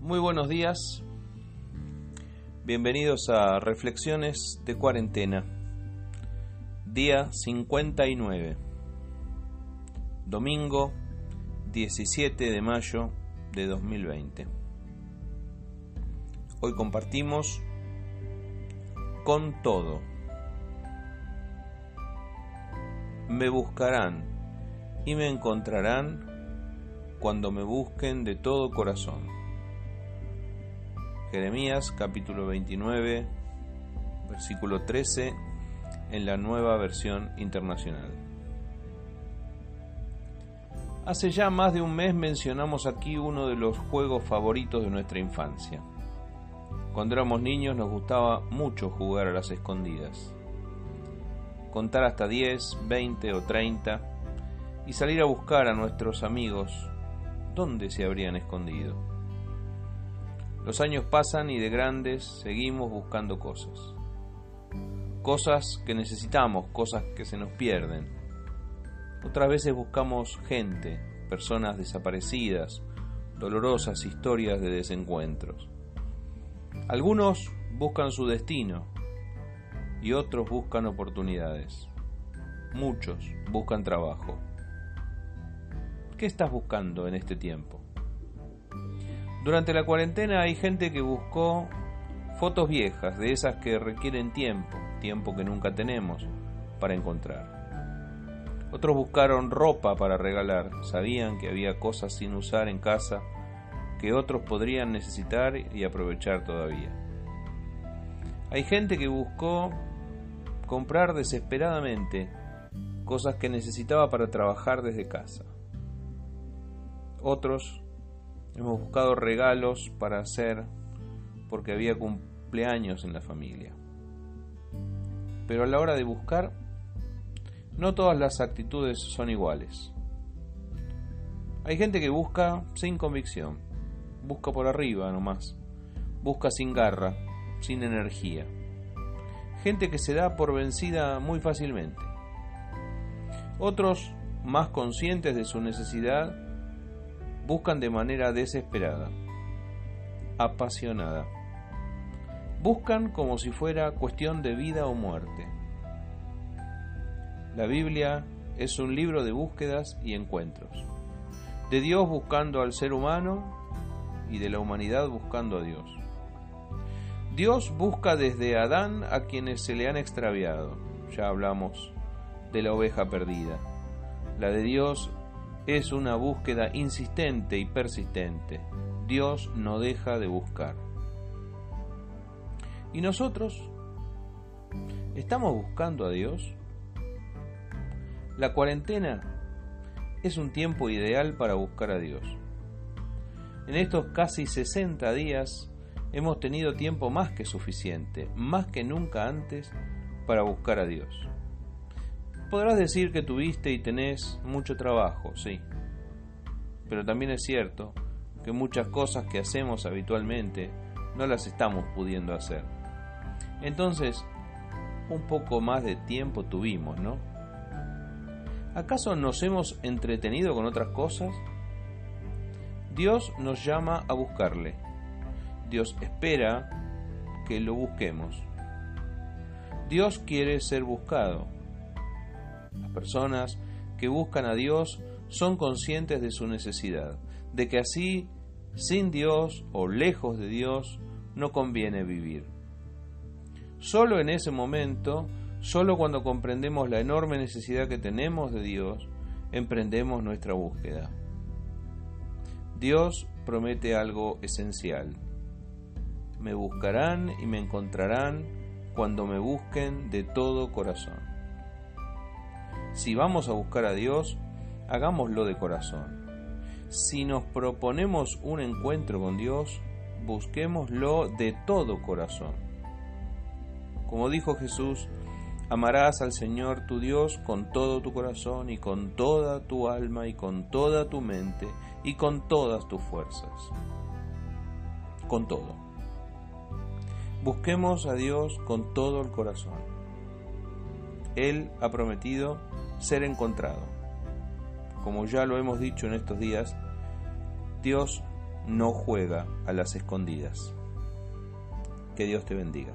Muy buenos días, bienvenidos a Reflexiones de Cuarentena, día 59, domingo 17 de mayo de 2020. Hoy compartimos con todo. Me buscarán y me encontrarán cuando me busquen de todo corazón. Jeremías capítulo 29, versículo 13 en la nueva versión internacional. Hace ya más de un mes mencionamos aquí uno de los juegos favoritos de nuestra infancia. Cuando éramos niños nos gustaba mucho jugar a las escondidas. Contar hasta 10, 20 o 30 y salir a buscar a nuestros amigos dónde se habrían escondido. Los años pasan y de grandes seguimos buscando cosas. Cosas que necesitamos, cosas que se nos pierden. Otras veces buscamos gente, personas desaparecidas, dolorosas historias de desencuentros. Algunos buscan su destino y otros buscan oportunidades. Muchos buscan trabajo. ¿Qué estás buscando en este tiempo? Durante la cuarentena hay gente que buscó fotos viejas, de esas que requieren tiempo, tiempo que nunca tenemos para encontrar. Otros buscaron ropa para regalar, sabían que había cosas sin usar en casa que otros podrían necesitar y aprovechar todavía. Hay gente que buscó comprar desesperadamente cosas que necesitaba para trabajar desde casa. Otros Hemos buscado regalos para hacer porque había cumpleaños en la familia. Pero a la hora de buscar, no todas las actitudes son iguales. Hay gente que busca sin convicción, busca por arriba nomás, busca sin garra, sin energía. Gente que se da por vencida muy fácilmente. Otros, más conscientes de su necesidad, buscan de manera desesperada, apasionada. Buscan como si fuera cuestión de vida o muerte. La Biblia es un libro de búsquedas y encuentros, de Dios buscando al ser humano y de la humanidad buscando a Dios. Dios busca desde Adán a quienes se le han extraviado. Ya hablamos de la oveja perdida. La de Dios es una búsqueda insistente y persistente. Dios no deja de buscar. ¿Y nosotros? ¿Estamos buscando a Dios? La cuarentena es un tiempo ideal para buscar a Dios. En estos casi 60 días hemos tenido tiempo más que suficiente, más que nunca antes, para buscar a Dios. Podrás decir que tuviste y tenés mucho trabajo, sí. Pero también es cierto que muchas cosas que hacemos habitualmente no las estamos pudiendo hacer. Entonces, un poco más de tiempo tuvimos, ¿no? ¿Acaso nos hemos entretenido con otras cosas? Dios nos llama a buscarle. Dios espera que lo busquemos. Dios quiere ser buscado personas que buscan a Dios son conscientes de su necesidad, de que así, sin Dios o lejos de Dios, no conviene vivir. Solo en ese momento, solo cuando comprendemos la enorme necesidad que tenemos de Dios, emprendemos nuestra búsqueda. Dios promete algo esencial. Me buscarán y me encontrarán cuando me busquen de todo corazón. Si vamos a buscar a Dios, hagámoslo de corazón. Si nos proponemos un encuentro con Dios, busquémoslo de todo corazón. Como dijo Jesús, amarás al Señor tu Dios con todo tu corazón y con toda tu alma y con toda tu mente y con todas tus fuerzas. Con todo. Busquemos a Dios con todo el corazón. Él ha prometido ser encontrado. Como ya lo hemos dicho en estos días, Dios no juega a las escondidas. Que Dios te bendiga.